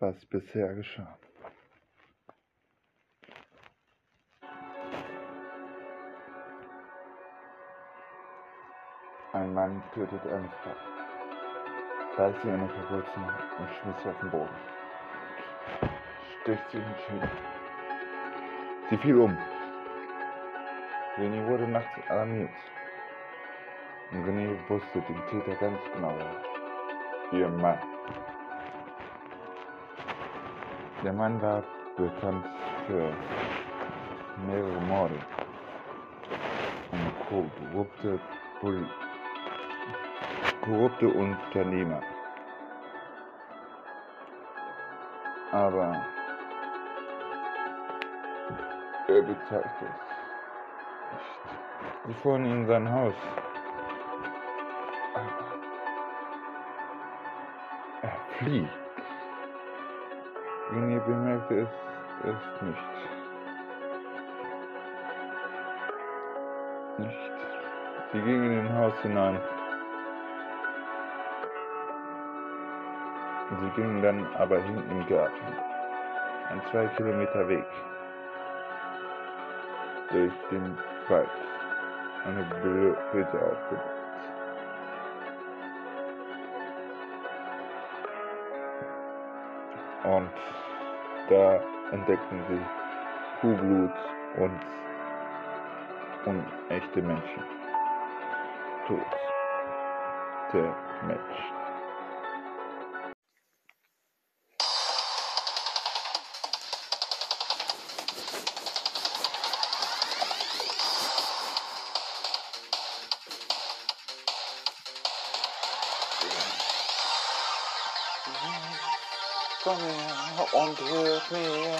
was bisher geschah. Ein Mann tötet eine Frau, reißt sie in den Verwurzeln und schmiss sie auf den Boden. Sticht sie in den Schädel. Sie fiel um. René wurde nachts alarmiert. Und René wusste den Täter ganz genau. Ihr Mann. Der Mann war bekannt für mehrere Morde und korrupte, korrupte Unternehmer. Aber er bezeigte es. Sie fuhren in sein Haus. Er flieht. René bemerkte es erst nicht. Nicht. Sie ging in den Haus hinein. Sie ging dann aber hinten im Garten. Ein zwei Kilometer Weg. Durch den Wald. Eine Hütte aufgebaut. Und da entdeckten sie Kuhblut und unechte Menschen. Tod. Der und hilf mir.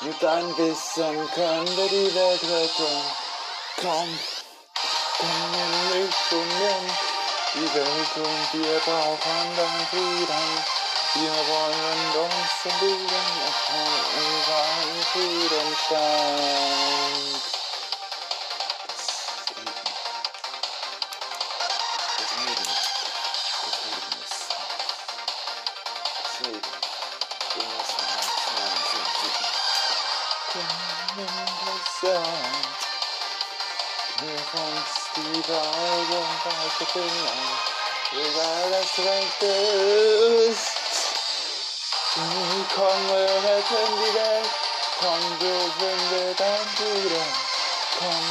Mit deinem Wissen können wir die Welt retten. Komm, komm in mich und nimm die Welt und wir brauchen deinen Frieden. Wir wollen uns und von unserem Frieden stand. Das Leben. Wir müssen uns finden. Interessant. Hilf uns die Wahrheit und weiter finden. Egal das Recht ist. Komm, wir retten die Welt. Komm, wir sind wir dein Bruder. Komm,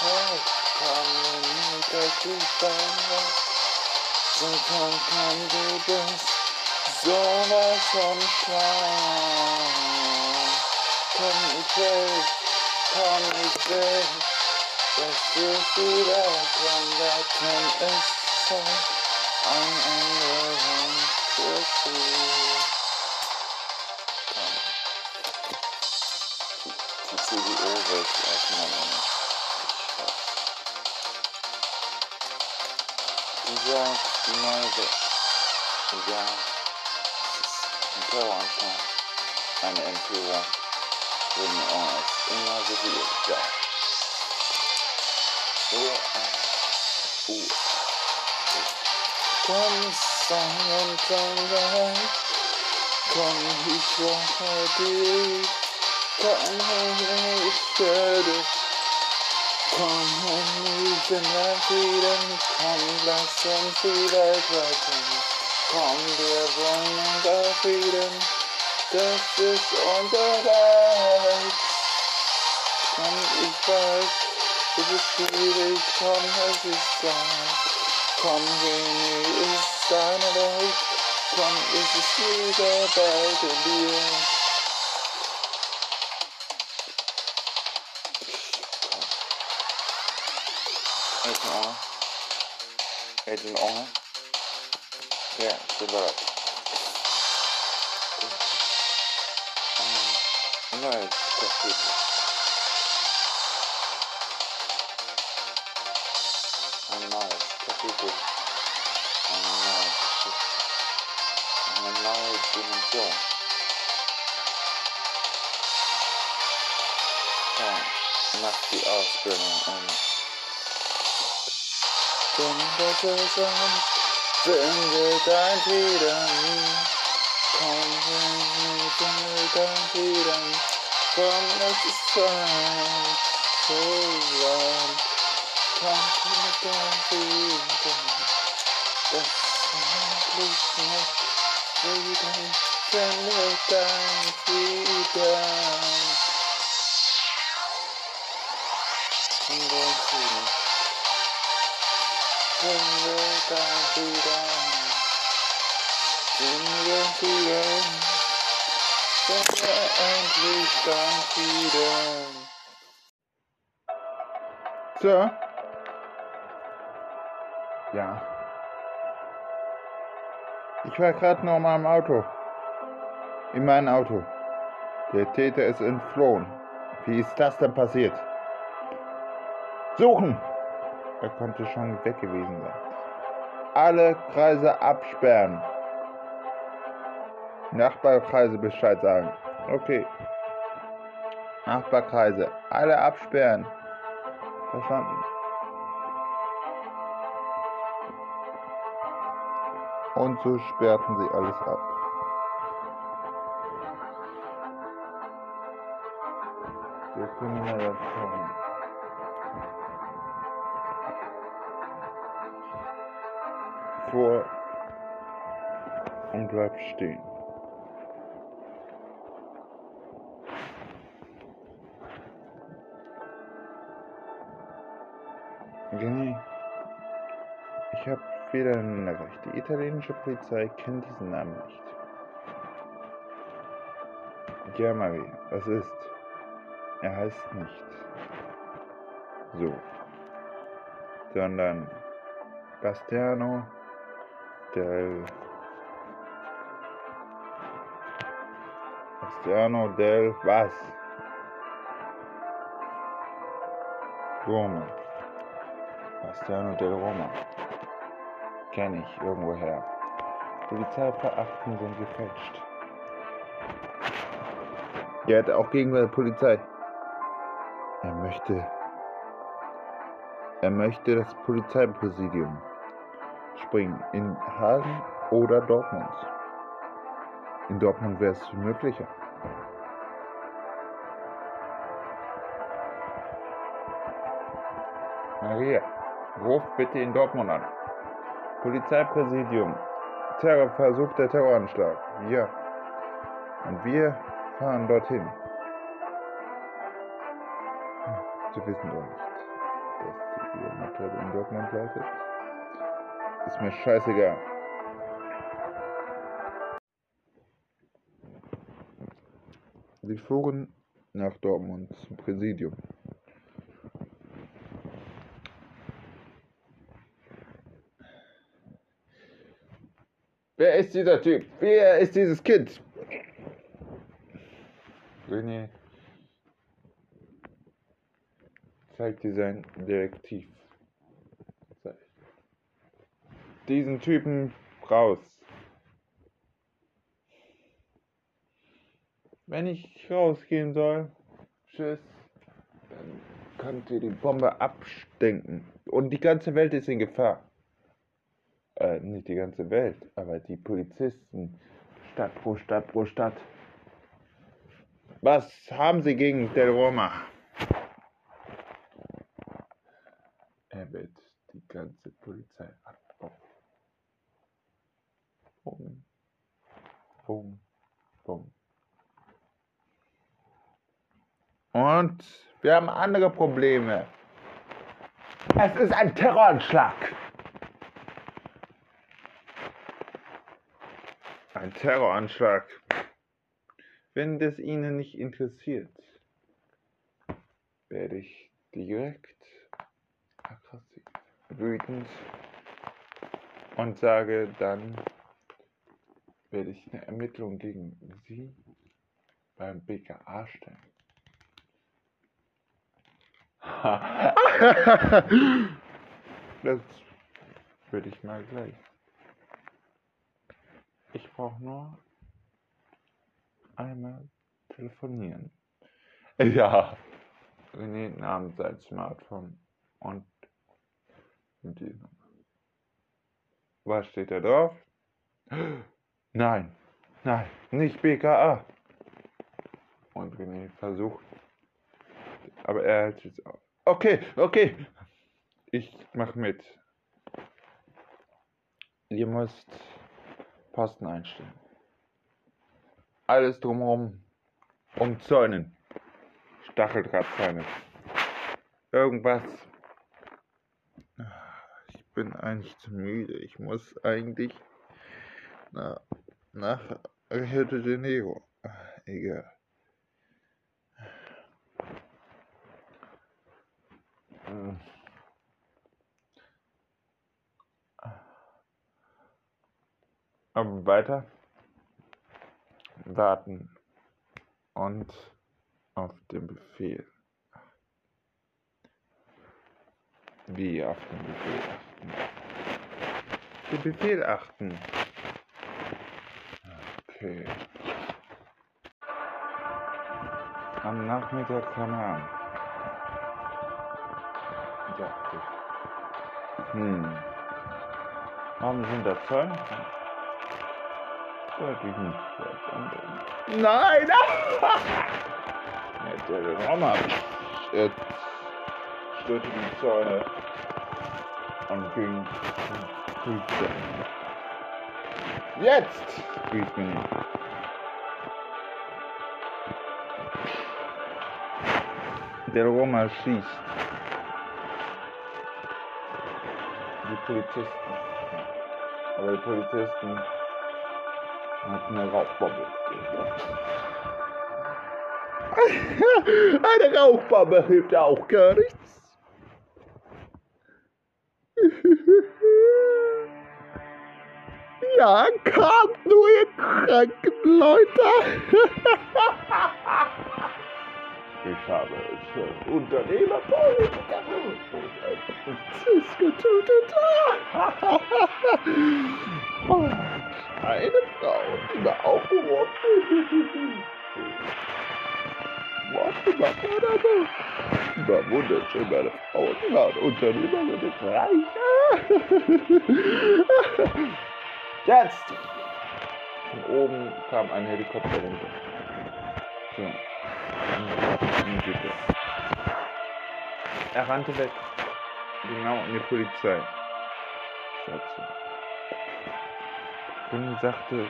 wir retten die Welt. Wir brauchen dich. Komm, wenn wir retten. Hey, komm, wenn wir retten die so komm, komm, du bist sowas von schlau. Komm, ich will, komm, ich will, dass wir wieder komm, retten es soll ein Ende haben für sie. Komm. Die CDU wird auseinander. Dieser, die neue Welt. Egal. Es ist ein Terroranschlag. Eine Entführung. Wurden uns immer so viel egal. So, uh. Komm, Sonne und Sonne. Komm, ich brauche dich. Komm, ich werde. Komm, wir sind ein Frieden. Komm, lass uns die Welt retten. Komm, wir wollen unser Frieden. Das ist unser Reich. Komm, ich weiß, es ist schwierig. Komm, es ist Zeit. Komm, René ist deine Welt. Komm, es ist wieder bei dir. Agent Owen. Yeah, c'est barato. Não é capítulo. Anais, capítulo. Anais, capítulo. Anais, dimensão. Time must be all spelling and I'm not dimension. macht die Ausbildung um. Finde zusammen, finde dein wieder nie. Komm, finde dein wieder nie. Komm, es ist Zeit, so warm. Komm, finde dein wieder Das ist endlich nicht Frieden, finde dein Frieden. Finde Frieden. Finde dein Frieden. Finde Frieden. Finde endlich dein Frieden. So. Ja. Ich war gerade noch mal im Auto. In meinem Auto. Der Täter ist entflohen. Wie ist das denn passiert? Suchen! Er konnte schon weg gewesen sein. Alle Kreise absperren. Nachbarkreise Bescheid sagen. Okay. Nachbarkreise. Alle absperren. Verstanden. Und so sperrten sie alles ab. Bleibt stehen. Jenny, ich habe eine Nachricht. Die italienische Polizei kennt diesen Namen nicht. Ja, was ist? Er heißt nicht so, sondern Bastiano del Bastiano del was? Roma. Bastiano del Roma. Kenne ich irgendwoher. Polizeiverachten sind gefälscht. Er hat auch gegen die Polizei. Er möchte. Er möchte das Polizeipräsidium springen. In Hagen oder Dortmund. In Dortmund wäre es möglicher. Maria, ruf bitte in Dortmund an. Polizeipräsidium. Terror, versuchter Terroranschlag. Ja. Und wir fahren dorthin. Sie wissen doch nicht, dass Ihr Mutter in Dortmund leitet. Ist mir scheißegal. Sie fuhren nach Dortmund zum Präsidium. Wer ist dieser Typ? Wer ist dieses Kind? René zeigt dir sein Direktiv. Diesen Typen raus. Wenn ich rausgehen soll, tschüss, dann könnt ihr die Bombe abstenken. Und die ganze Welt ist in Gefahr. Äh, nicht die ganze Welt, aber die Polizisten, Stadt pro Stadt pro Stadt. Was haben Sie gegen Del Roma? Er wird die ganze Polizei abbauen. Bum, bum, bum. Und wir haben andere Probleme. Es ist ein Terroranschlag. Ein Terroranschlag. Wenn das Ihnen nicht interessiert, werde ich direkt aggressiv, wütend und sage dann, werde ich eine Ermittlung gegen Sie beim BKA stellen. das würde ich mal gleich. Ich brauche nur einmal telefonieren. Ja, René nahm sein Smartphone und die Was steht da drauf? Nein, nein, nicht BKA. Und René versucht, aber er hält es auf. Okay, okay, ich mach mit. Ihr müsst Posten einstellen. Alles drumherum umzäunen. Stacheldrahtzäune. Irgendwas. Ich bin eigentlich zu müde. Ich muss eigentlich na, nach Rio de Janeiro. Egal. Hm. Aber weiter warten und auf den Befehl. Wie auf den Befehl achten? Den Befehl achten. Okay. Am Nachmittag kam er an. Dachte ich. Hm. Warum sind da Zeugen? Nicht vielleicht anbringen. Nein! Jetzt der Raum ab. Jetzt störte die Zäune und ging. Jetzt! rief mir. Der Roma schießt. Die Polizisten. Aber die Polizisten hatten eine Rauchbombe. eine Rauchbombe hilft ja auch gar nichts. Ja, kommt nur ihr kranken Leute. Ich habe es für Unternehmerpolitiker getötet. Eine Frau, die war aufgeworfen. Machen oder so. Die war wunderschön, meine Frau. Die war Unternehmerin und reich. Jetzt! Von oben kam ein Helikopter runter. So. Er. Rannte weg. Genau in die Polizei. Station. Bin sagte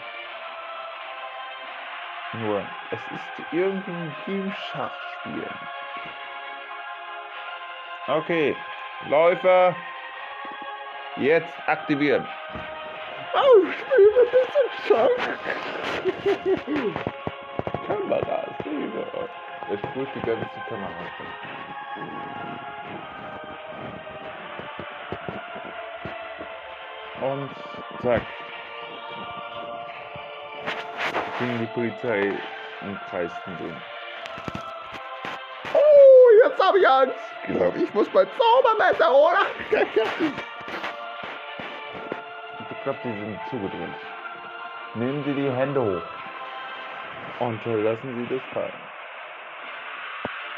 nur, es ist irgendwie wie im Schachspielen. Okay, Läufer, jetzt aktivieren. Oh, bin ein bisschen Schock. Kamera, Szene. Er die ganze Kamera. Und zack. Ging die Polizei und kreisten den. Oh, jetzt hab ich Angst. Ich glaube, ich muss mein Zaubermesser holen. glaube, die sind zugedrückt. Nehmen Sie die Hände hoch und lassen Sie das fallen.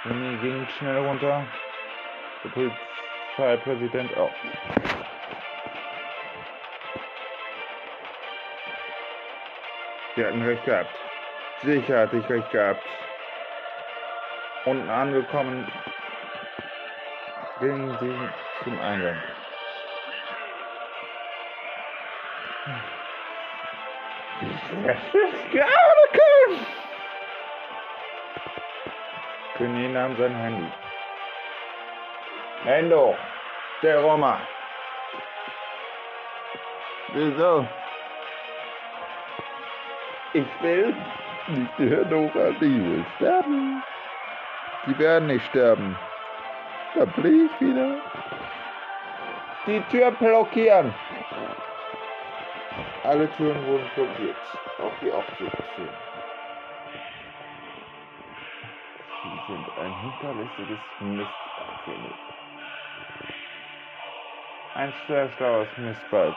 Winnie ging schnell runter. Der Polizeipräsident auch. Sie hatten recht gehabt. Sicher hatte ich recht gehabt. Unten angekommen, gingen sie zum Eingang. König nahm sein Handy. Endo, der Roma. Wieso? Ich will nicht die Nora, die will sterben. Die werden nicht sterben. Dann flieh ich wieder. Die Tür blockieren. Alle Türen wurden blockiert, auch die Aufzugstüren. Sie sind ein hinterlistiges Mistbalk. Ein sehr schlaues Mistbalk.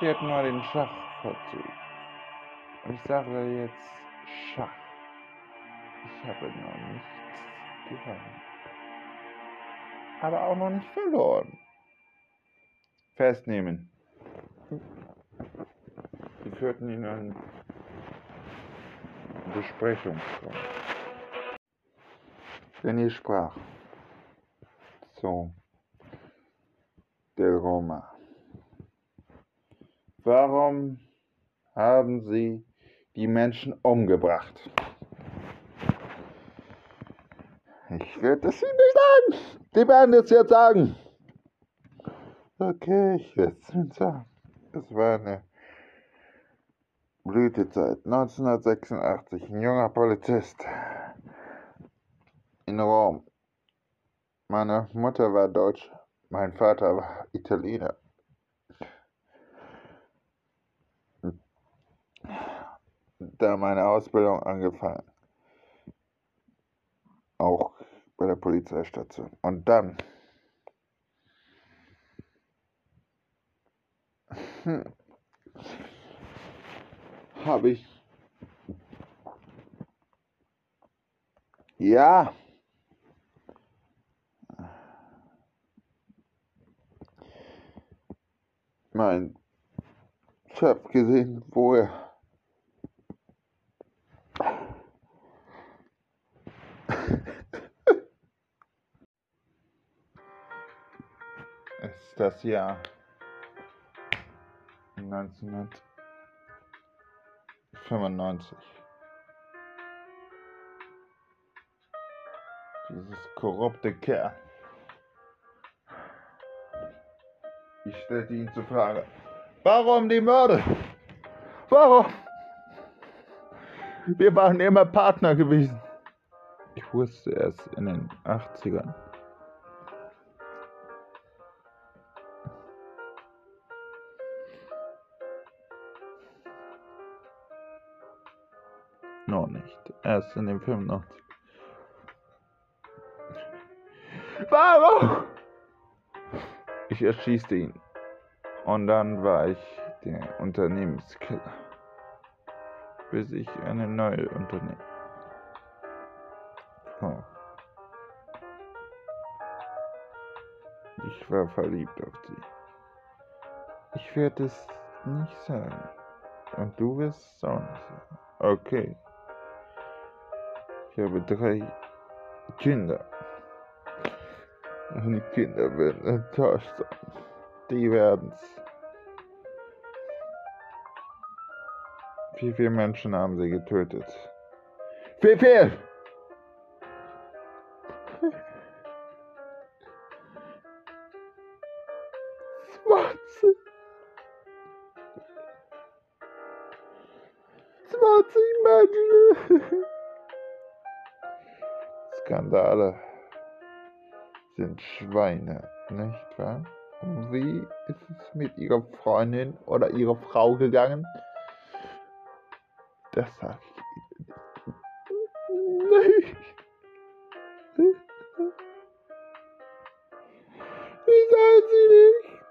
Sie hat nur den Schachverzug. Und ich sage jetzt Schach. Ich habe noch nichts getan. aber auch noch nicht verloren. Festnehmen. Sie führten ihn in einen Besprechungsraum. René sprach. So. Del Roma. Warum haben Sie die Menschen umgebracht? Ich werde das Ihnen nicht sagen. Sie werden es jetzt sagen. Okay, ich werde es Ihnen sagen. Es war eine Blütezeit 1986. Ein junger Polizist in Rom. Meine Mutter war Deutsch, mein Vater war Italiener. Da meine Ausbildung angefangen. Auch bei der Polizeistation. Und dann hm, habe ich ja mein Chef gesehen, wo er ist das Jahr 1995. Dieses korrupte Kerl. Ich stellte ihn zur Frage. Warum die Mörder? Warum? Wir waren immer Partner gewesen. Ich wusste es in den 80ern. Noch nicht. Erst in den 85. Warum? Ich erschießte ihn. Und dann war ich der Unternehmenskiller. Bis ich eine neue Unternehmen. Oh. Ich war verliebt auf sie. Ich werde es nicht sagen. Und du wirst es auch nicht sagen. Okay. Ich habe drei Kinder. Und die Kinder werden enttäuscht sein. Die werden's. Wie viele Menschen haben sie getötet? Wie viel? Schweine, nicht wahr? Und wie ist es mit Ihrer Freundin oder Ihrer Frau gegangen? Das sag ich Ihnen nicht. Wie sagen Sie nicht?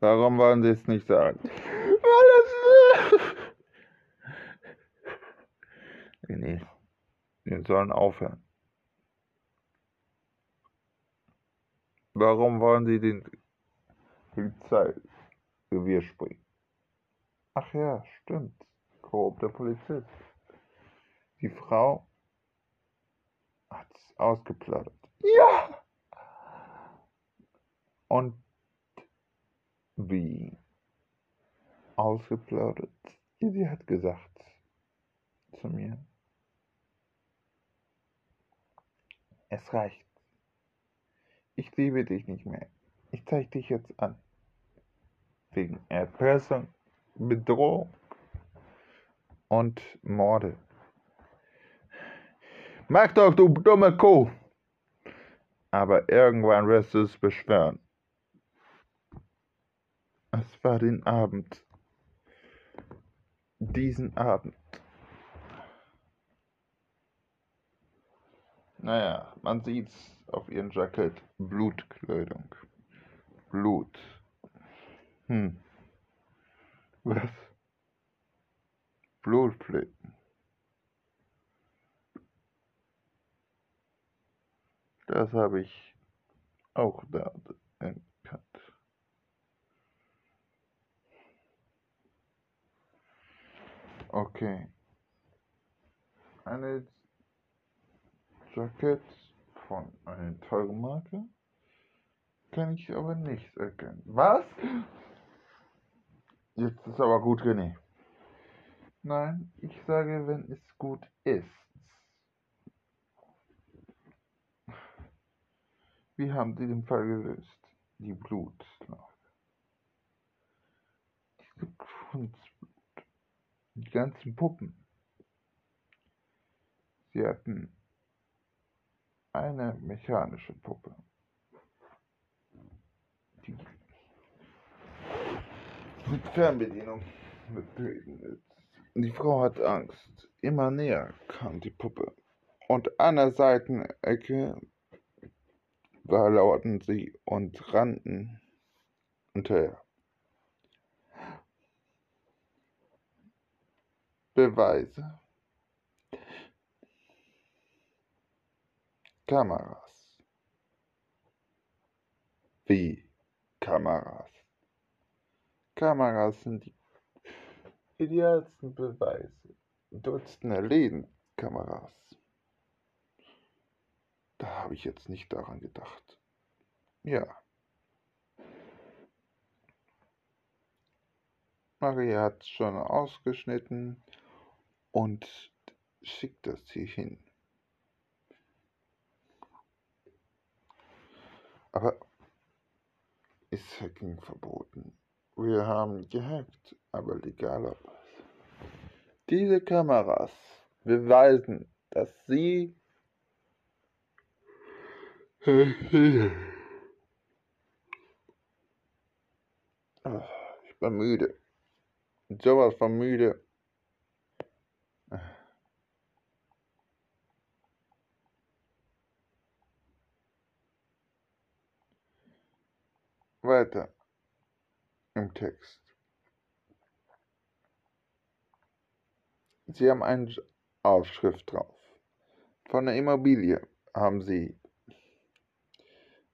Warum wollen Sie es nicht sagen? Weil es... Nee, sollen aufhören. Warum wollen Sie den Polizeirevier springen? Ach ja, stimmt. Korrupter Polizist. Die Frau hat's ausgeplaudert. Ja! Und wie? Ausgeplaudert? Sie hat gesagt zu mir. Es reicht. Ich liebe dich nicht mehr. Ich zeige dich jetzt an. Wegen Erpressung, Bedrohung und Morde. Mach doch, du dumme Kuh! Aber irgendwann wirst du es beschwören. Es war den Abend. Diesen Abend. Naja, man sieht's auf ihrem Jackett. Blutkleidung. Blut. Hm. Was? Blutflecken. Das habe ich auch da erkannt. Okay. Eine Jacket von einer teuren Marke kann ich aber nicht erkennen. Was? Jetzt ist aber gut, René. Nein, ich sage, wenn es gut ist. Wie haben Sie den Fall gelöst? Die Blutlage. Diese Kunstblut. Die ganzen Puppen. Sie hatten eine mechanische Puppe. Die mit Fernbedienung betreten Die Frau hat Angst. Immer näher kam die Puppe. Und an der Seitenecke lauerten sie und rannten hinterher. Beweise. Kameras. Wie Kameras? Kameras sind die idealsten Beweise. Dutzende Läden Kameras. Da habe ich jetzt nicht daran gedacht. Ja. Maria hat schon ausgeschnitten und schickt das hier hin. Aber ist Hacking verboten? Wir haben gehackt, aber legaler. Diese Kameras beweisen, dass Sie ich bin müde. Sowas von müde. Weiter im Text. Sie haben eine Aufschrift drauf. Von der Immobilie haben Sie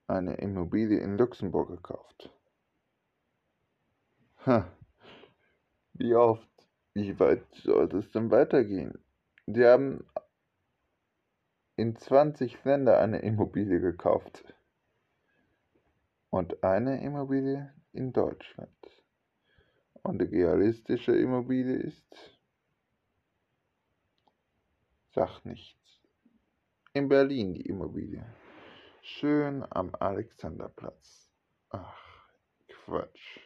eine Immobilie in Luxemburg gekauft. Ha. Wie oft, wie weit sollte es denn weitergehen? Sie haben in 20 Länder eine Immobilie gekauft. Und eine Immobilie in Deutschland. Und die realistische Immobilie ist, sag nichts. In Berlin die Immobilie. Schön am Alexanderplatz. Ach, Quatsch.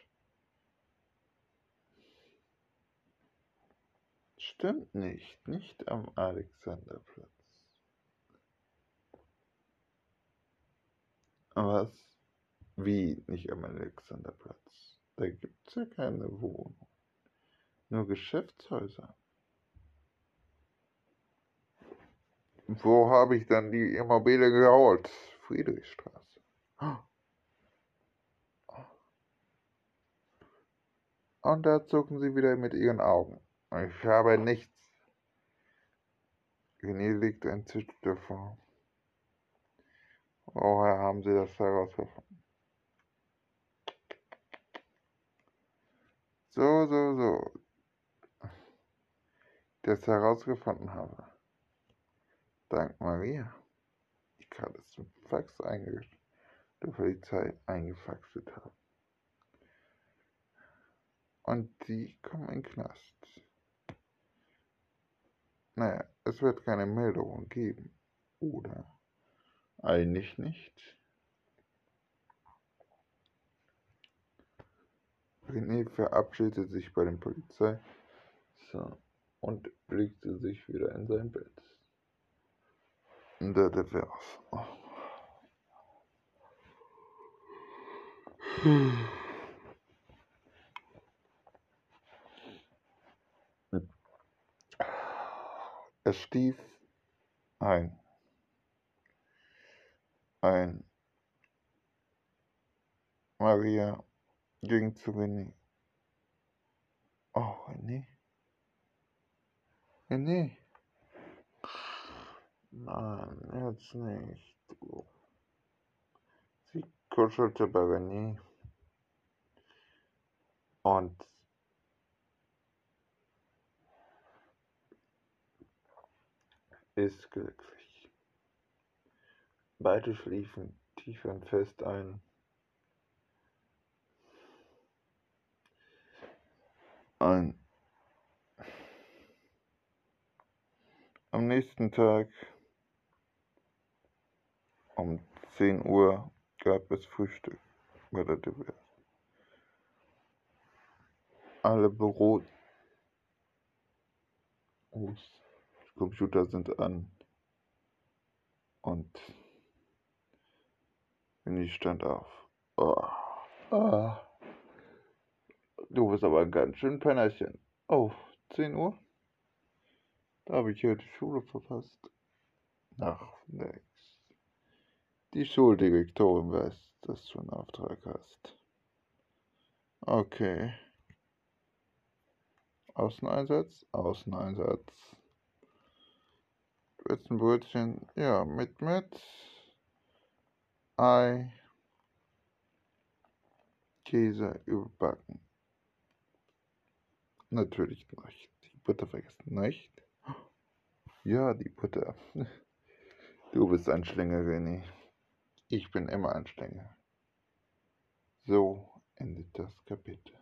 Stimmt nicht, nicht am Alexanderplatz. Was? Wie nicht am Alexanderplatz? Da gibt es ja keine Wohnung. Nur Geschäftshäuser. Wo habe ich dann die Immobilie geholt? Friedrichstraße. Und da zucken sie wieder mit ihren Augen. Ich habe nichts. René liegt entzückt davor. Woher haben Sie das herausgefunden? So, so, so. Das herausgefunden habe. Dank Maria gerade zum Fax der Polizei eingefaxet haben. Und die kommen in den Knast. Naja, es wird keine Meldung geben. Oder? Eigentlich nicht. René verabschiedet sich bei der Polizei und legte sich wieder in sein Bett. Der, der Vers. Es stieß ein. Ein. Maria ging zu René. Oh, René. René. Nein, jetzt nicht. kuschelte bei René und ist glücklich. Beide schliefen tief und fest ein. Ein Am nächsten Tag um 10 Uhr gab es Frühstück bei der Divers. Alle Büros Computer sind an und Winnie stand auf. Oh. Oh. Du bist aber ein ganz schön Pennerchen. Oh, 10 Uhr? Da habe ich heute Schule verpasst. Ach, nix. Die Schuldirektorin weiß, dass du einen Auftrag hast. Okay. Außeneinsatz, Außeneinsatz. Willst ein Brötchen? Ja, mit, mit. Ei. Käse überbacken. Natürlich nicht. Die Butter vergessen nicht. Ja, die Butter. Du bist ein Schlänger, René. Ich bin immer ein Schlänger. So endet das Kapitel.